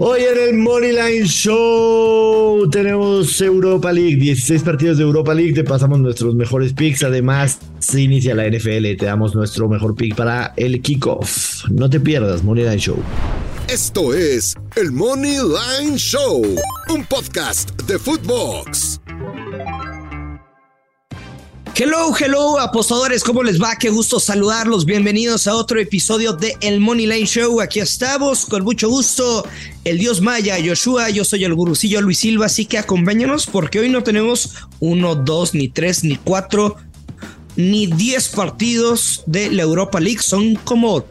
Hoy en el Moneyline Show tenemos Europa League, 16 partidos de Europa League, te pasamos nuestros mejores picks, además se inicia la NFL, te damos nuestro mejor pick para el kickoff. No te pierdas, Moneyline Show. Esto es el Moneyline Show, un podcast de Footbox. Hello, hello, apostadores, ¿cómo les va? Qué gusto saludarlos. Bienvenidos a otro episodio de El Money Line Show. Aquí estamos con mucho gusto. El Dios Maya, Joshua, yo soy el gurucillo Luis Silva, así que acompáñanos porque hoy no tenemos uno, dos, ni tres, ni cuatro, ni diez partidos de la Europa League. Son como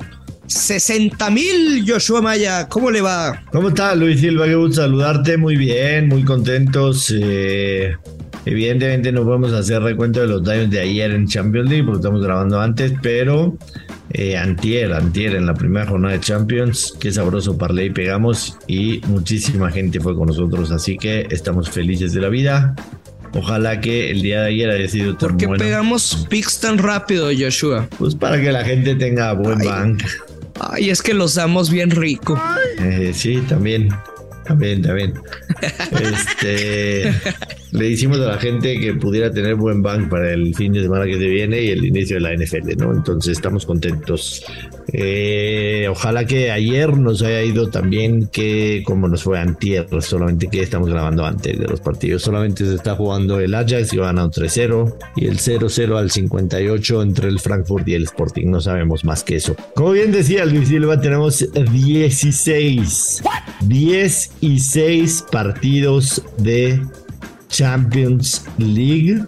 60 mil, Joshua Maya. ¿Cómo le va? ¿Cómo está, Luis Silva? Qué gusto saludarte. Muy bien, muy contentos. Eh Evidentemente no podemos hacer recuento de los daños de ayer en Champions League porque estamos grabando antes, pero eh, antier, antier en la primera jornada de Champions, qué sabroso parlay pegamos y muchísima gente fue con nosotros, así que estamos felices de la vida. Ojalá que el día de ayer haya sido tan ¿Por qué pegamos picks tan rápido, Joshua? Pues para que la gente tenga buen bank. Ay, es que los damos bien rico. Eh, sí, también. También, también. Este, le hicimos a la gente que pudiera tener buen bank para el fin de semana que se viene y el inicio de la NFL, ¿no? Entonces estamos contentos. Eh, ojalá que ayer nos haya ido también que como nos fue antier, solamente que estamos grabando antes de los partidos. Solamente se está jugando el Ajax y van a un 3-0 y el 0-0 al 58 entre el Frankfurt y el Sporting. No sabemos más que eso. Como bien decía Luis Silva, tenemos 16. 10 y 6 partidos de Champions League.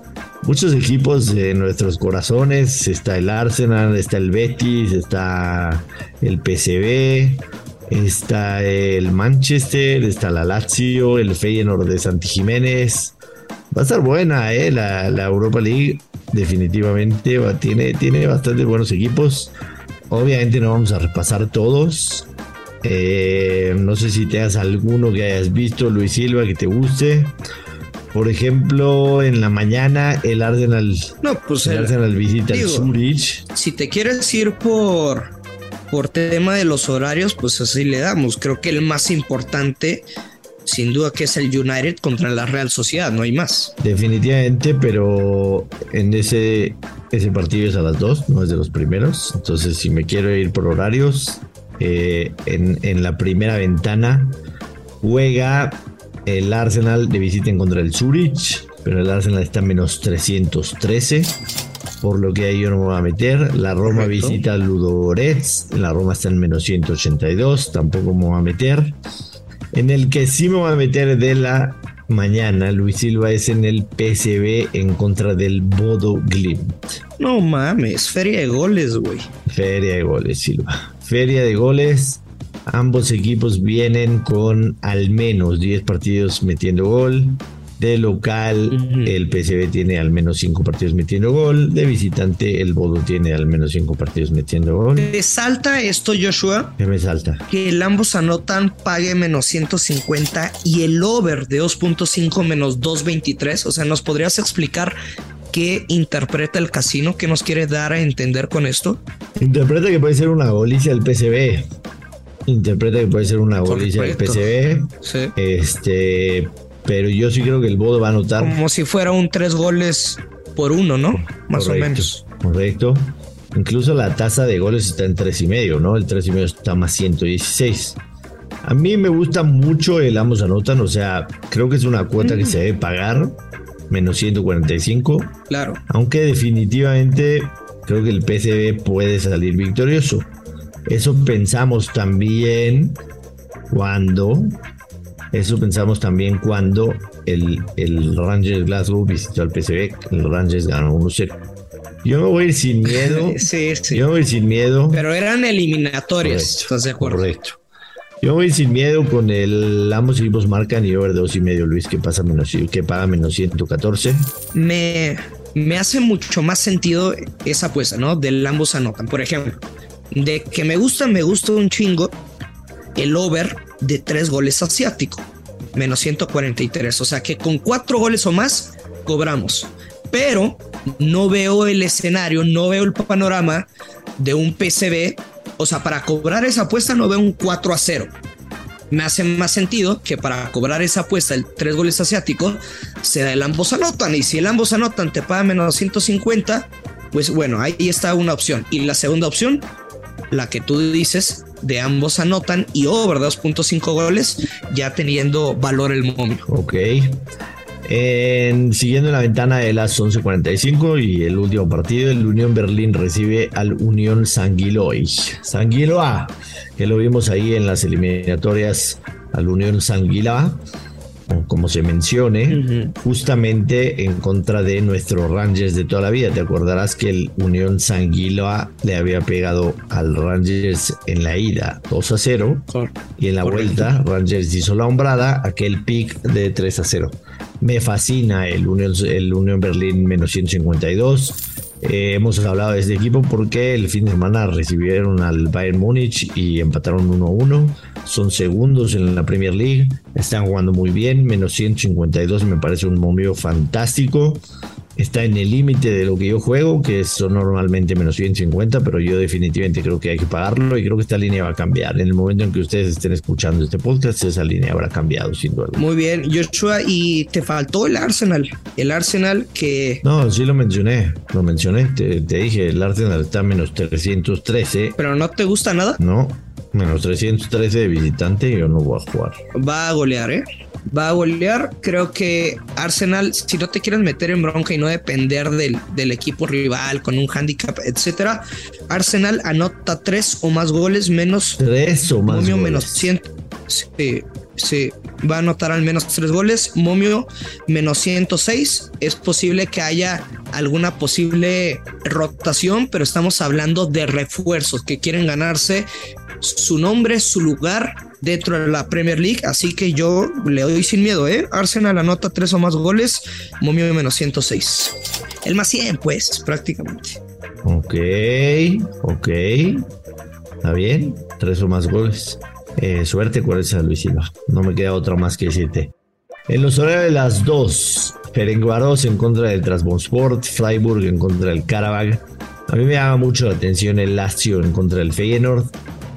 Muchos equipos de nuestros corazones. Está el Arsenal, está el Betis, está el PCB, está el Manchester, está la Lazio, el Feyenoord de Santi Jiménez. Va a estar buena, ¿eh? La, Europa League definitivamente tiene, tiene bastante buenos equipos. Obviamente no vamos a repasar todos. Eh, no sé si tengas alguno que hayas visto, Luis Silva, que te guste. Por ejemplo, en la mañana el Arsenal, no, pues el, Arsenal visita el Zurich. Si te quieres ir por, por tema de los horarios, pues así le damos. Creo que el más importante, sin duda, que es el United contra la Real Sociedad, no hay más. Definitivamente, pero en ese, ese partido es a las dos, no es de los primeros. Entonces, si me quiero ir por horarios, eh, en, en la primera ventana juega el Arsenal de visita en contra del Zurich, pero el Arsenal está en menos 313, por lo que ahí yo no me voy a meter. La Roma visita al Ludogorets, la Roma está en menos 182, tampoco me voy a meter. En el que sí me voy a meter de la mañana, Luis Silva es en el PSB en contra del Bodo Glimt. No mames, feria de goles, güey. Feria de goles, Silva. Feria de goles. Ambos equipos vienen con al menos 10 partidos metiendo gol. De local, el PSV tiene al menos 5 partidos metiendo gol. De visitante, el Bodo tiene al menos 5 partidos metiendo gol. ¿Te salta esto, Joshua? ¿Qué me salta? Que el ambos anotan, pague menos 150 y el over de 2.5 menos 2.23. O sea, ¿nos podrías explicar qué interpreta el casino? ¿Qué nos quiere dar a entender con esto? Interpreta que puede ser una golicia del PSV interpreta que puede ser una golicia del PCB. Sí. Este, pero yo sí creo que el Bodo va a anotar. Como si fuera un tres goles por uno, ¿no? Más o menos. Correcto. Incluso la tasa de goles está en tres y medio, ¿no? El tres y medio está más 116. A mí me gusta mucho el ambos anotan, o sea, creo que es una cuota que mm. se debe pagar, menos 145. Claro. Aunque definitivamente creo que el PCB puede salir victorioso. Eso pensamos también cuando, eso pensamos también cuando el, el Rangers Glasgow visitó al PSV, el Rangers ganó 1-0. Yo me voy a ir sin miedo. sí, sí. Yo me voy a ir sin miedo. Pero eran eliminatorias, ¿estás de acuerdo? Correcto. Yo me voy a ir sin miedo con el ambos equipos marcan y over dos y medio, Luis, que pasa menos que paga menos 114. Me, me hace mucho más sentido esa apuesta, ¿no? Del ambos anotan. Por ejemplo, de que me gusta, me gusta un chingo el over de tres goles asiático, menos 143. O sea que con cuatro goles o más cobramos. Pero no veo el escenario, no veo el panorama de un PCB. O sea, para cobrar esa apuesta no veo un 4 a 0. me hace más sentido que para cobrar esa apuesta, el tres goles asiático, sea el ambos anotan. Y si el ambos anotan te paga menos 150, pues bueno, ahí está una opción. Y la segunda opción, la que tú dices, de ambos anotan y over 2.5 goles, ya teniendo valor el momio. Ok. En, siguiendo la ventana de las 11:45 y el último partido, el Unión Berlín recibe al Unión Sanguiloy. Sanguiloa, que lo vimos ahí en las eliminatorias al Unión Sanguiloa como se mencione, justamente en contra de nuestros Rangers de toda la vida. Te acordarás que el Unión Sanguiloa le había pegado al Rangers en la ida 2 a 0 y en la vuelta Rangers hizo la hombrada, aquel pick de 3 a 0. Me fascina el Unión, el Unión Berlín menos 152. Eh, hemos hablado de este equipo porque el fin de semana recibieron al Bayern Múnich y empataron 1-1. Son segundos en la Premier League. Están jugando muy bien. Menos 152 me parece un momio fantástico está en el límite de lo que yo juego, que son normalmente menos 150, pero yo definitivamente creo que hay que pagarlo y creo que esta línea va a cambiar. En el momento en que ustedes estén escuchando este podcast, esa línea habrá cambiado sin duda. Muy bien, Joshua, y te faltó el Arsenal. El Arsenal que... No, sí lo mencioné, lo mencioné, te, te dije, el Arsenal está menos 313. ¿Pero no te gusta nada? No, menos 313 de visitante, yo no voy a jugar. Va a golear, ¿eh? va a golear. Creo que Arsenal, si no te quieres meter en bronca y no depender del, del equipo rival con un handicap, etcétera, Arsenal anota tres o más goles menos. Tres o más. Momio goles. menos 100. Sí, sí, va a anotar al menos tres goles. Momio menos 106. Es posible que haya alguna posible rotación, pero estamos hablando de refuerzos que quieren ganarse su nombre, su lugar dentro de la Premier League. Así que yo le doy sin miedo, ¿eh? Arsenal anota tres o más goles, momio menos 106. El más 100, pues, prácticamente. Ok, ok. Está bien, tres o más goles. Eh, suerte con esa, Luis Silva. No me queda otra más que decirte. En los horarios de las dos, Ferencváros en contra del Trabzonspor, Freiburg en contra del Karabag. A mí me llama mucho la atención el Lazio en contra del Feyenoord.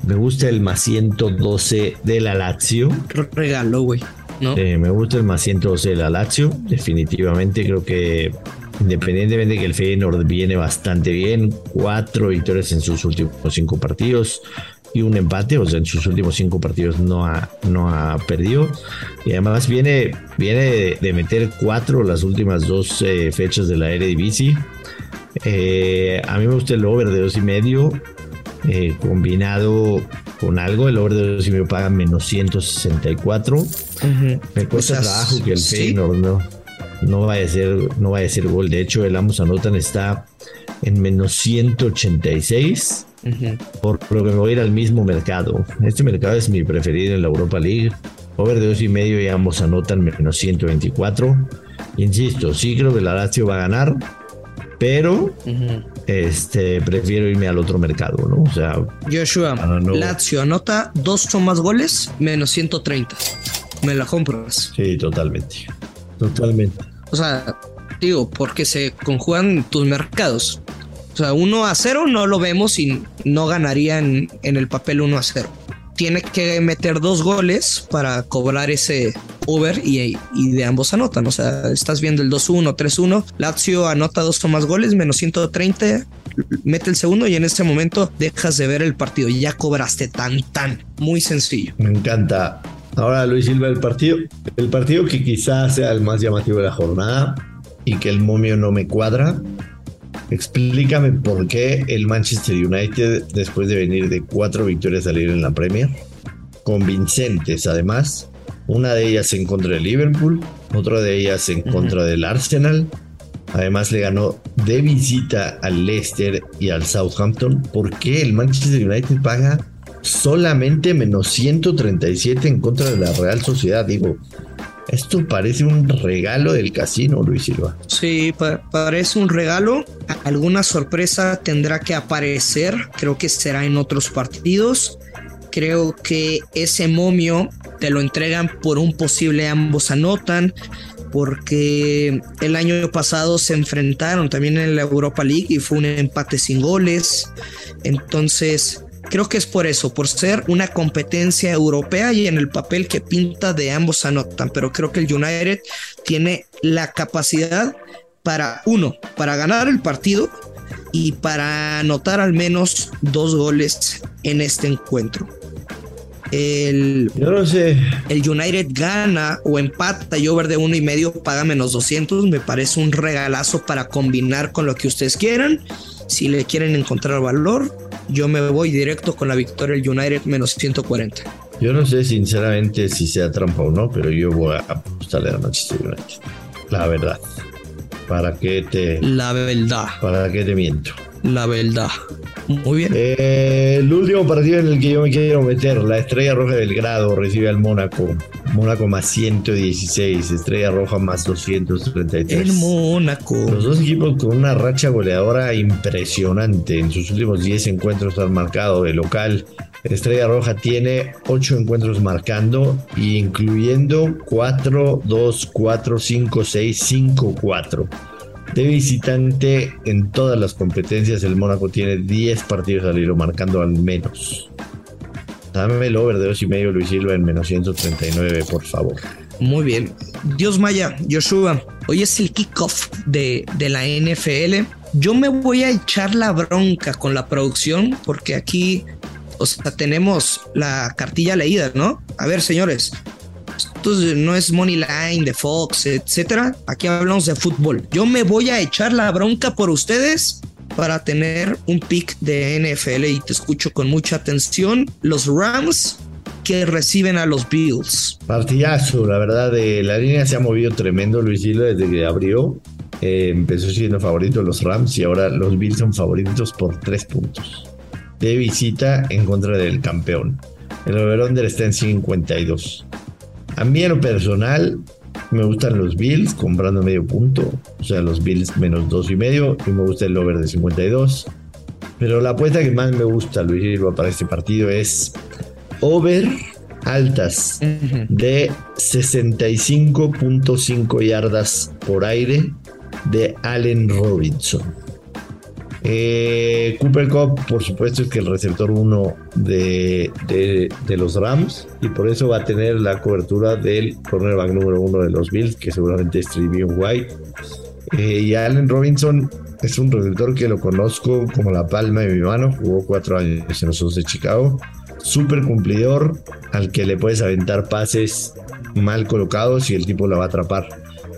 Me gusta el más 112 de la Lazio. Regalo, güey. ¿no? Eh, me gusta el más 112 de la Lazio. Definitivamente creo que independientemente de que el Feyenoord viene bastante bien, cuatro victorias en sus últimos cinco partidos y un empate, o sea, en sus últimos cinco partidos no ha, no ha perdido. Y además viene, viene de, de meter cuatro las últimas dos eh, fechas de la Eredivisie. Eh, a mí me gusta el over de dos y medio. Eh, combinado con algo, el over de dos y medio paga menos 164. Ujú. Me cuesta O sea, trabajo que el sí. Feyenoord no, no vaya a ser, no vaya a ser gol. De hecho, el ambos anotan está en menos 186, Ujú. por lo que me voy a ir al mismo mercado. Este mercado es mi preferido en la Europa League. Over de dos y medio y ambos anotan menos 124. Insisto, sí creo que la Lazio va a ganar, pero este prefiero irme al otro mercado, ¿no? O sea, Joshua, no. Lazio anota dos o más goles, menos 130. Me la compras. sí, totalmente. Totalmente. O sea, digo, porque se conjugan tus mercados. O sea, 1 a 0 no lo vemos y no ganaría en, en el papel 1 a 0. Tiene que meter dos goles para cobrar ese over y, de ambos anotan. O sea, estás viendo el 2-1, 3-1. Lazio anota dos o más goles, menos 130. Mete el segundo y en este momento dejas de ver el partido. Ya cobraste tan, tan. Muy sencillo. Me encanta. Ahora Luis Silva, el partido, el partido que quizás sea el más llamativo de la jornada y que el momio no me cuadra. Explícame por qué el Manchester United, después de venir de cuatro victorias salir en la Premier, convincentes además, una de ellas en contra del Liverpool, otra de ellas en contra del Arsenal. Además le ganó de visita al Leicester y al Southampton. ¿Por qué el Manchester United paga solamente menos 137 en contra de la Real Sociedad? Digo, esto parece un regalo del casino, Luis Silva. Sí, pa- parece un regalo. Alguna sorpresa tendrá que aparecer. Creo que será en otros partidos. Creo que ese momio te lo entregan por un posible ambos anotan. Porque el año pasado se enfrentaron también en la Europa League y fue un empate sin goles. Entonces, Creo que es por eso, por ser una competencia europea y en el papel que pinta de ambos anotan, pero creo que el United tiene la capacidad para, uno, para ganar el partido y para anotar al menos dos goles en este encuentro. El, Yo no sé. el United gana o empata y over de uno y medio paga menos 200. Me parece un regalazo para combinar con lo que ustedes quieran. Si le quieren encontrar valor, yo me voy directo con la victoria del United menos 140. Yo no sé sinceramente si sea trampa o no, pero yo voy a apostarle a Manchester United. La verdad. ¿Para qué te, La verdad, para qué te miento? La verdad. Muy bien. Eh, el último partido en el que yo me quiero meter, la Estrella Roja de Belgrado recibe al Mónaco. Mónaco más 116, Estrella Roja más 233. El Mónaco. Los dos equipos con una racha goleadora impresionante. En sus últimos 10 encuentros han marcado de local. Estrella Roja tiene 8 encuentros marcando, incluyendo 4, 2, 4, 5, 6, 5, 4. De visitante en todas las competencias, el Mónaco tiene 10 partidos al hilo marcando al menos. Dame el over de 2 y medio, Luis Silva, en menos 139, por favor. Muy bien. Dios Maya, Joshua, hoy es el kickoff de, de la NFL. Yo me voy a echar la bronca con la producción porque aquí, o tenemos la cartilla leída, ¿no? A ver, señores, esto no es Money Line de Fox, etcétera. Aquí hablamos de fútbol. Yo me voy a echar la bronca por ustedes para tener un pick de NFL y te escucho con mucha atención. Los Rams que reciben a los Bills. Partidazo, la verdad, la línea se ha movido tremendo Luis Silva desde que abrió. Eh, empezó siendo favorito los Rams y ahora los Bills son favoritos por tres puntos. De visita en contra del campeón. El over-under está en 52. A mí en lo personal me gustan los Bills comprando medio punto. O sea, los Bills menos dos y medio. Y me gusta el over de 52. Pero la apuesta que más me gusta, Luis Silva, para este partido es over altas de 65.5 yardas por aire de Allen Robinson. Eh, Cooper Cup, por supuesto, es que el receptor 1 de, de, los Rams y por eso va a tener la cobertura del cornerback número 1 de los Bills, que seguramente es White. Eh, y Allen Robinson es un receptor que lo conozco como la palma de mi mano, jugó cuatro años en los Osos de Chicago. Súper cumplidor, al que le puedes aventar pases mal colocados y el tipo la va a atrapar.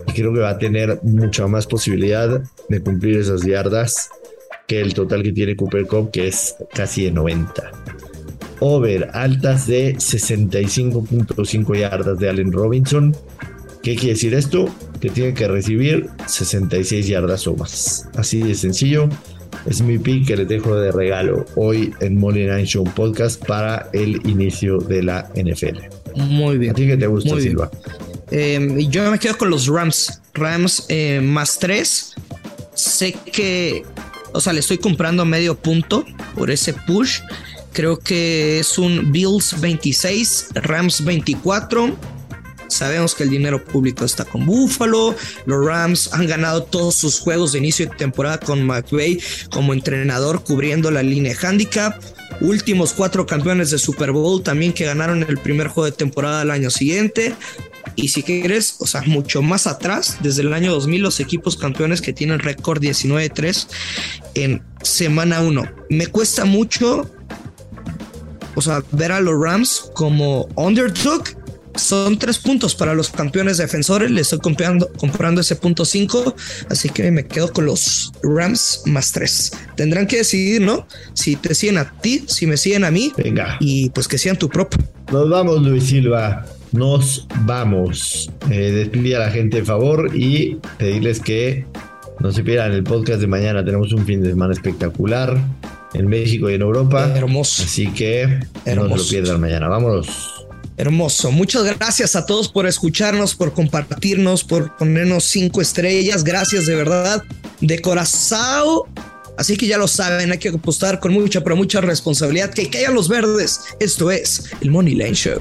Y creo que va a tener mucha más posibilidad de cumplir esas yardas que el total que tiene Cooper Cup, que es casi de 90. Over altas de 65.5 yardas de Allen Robinson. ¿Qué quiere decir esto? Que tiene que recibir 66 yardas o más. Así de sencillo. Es mi pick que les dejo de regalo hoy en Molly Nine Show Podcast para el inicio de la NFL. Muy bien. ¿A ti que te gusta, Silva? Eh, yo me quedo con los Rams. Rams eh, más 3. Sé que o sea, le estoy comprando medio punto por ese push. Creo que es un Bills 26, Rams 24. Sabemos que el dinero público está con Buffalo. Los Rams han ganado todos sus juegos de inicio de temporada con McVay como entrenador cubriendo la línea handicap. Últimos cuatro campeones de Super Bowl también que ganaron el primer juego de temporada del año siguiente. Y si quieres, o sea, mucho más atrás, desde el año 2000, los equipos campeones que tienen récord 19-3 en semana 1. Me cuesta mucho, o sea, ver a los Rams como underdog. Son tres puntos para los campeones defensores. Le estoy comprando, comprando ese punto 5. Así que me quedo con los Rams más 3. Tendrán que decidir, ¿no? Si te siguen a ti, si me siguen a mí. Venga. Y pues que sean tu propio. Nos vamos, Luis Silva nos vamos. Eh, despide a la gente de favor y pedirles que no se pierdan el podcast de mañana. Tenemos un fin de semana espectacular en México y en Europa. Hermoso. Así que Hermoso. no se lo pierdan mañana. Vámonos. Hermoso. Muchas gracias a todos por escucharnos, por compartirnos, por ponernos cinco estrellas. Gracias de verdad, de corazón. Así que ya lo saben, hay que apostar con mucha, pero mucha responsabilidad. Que caigan los verdes. Esto es el Money Line Show.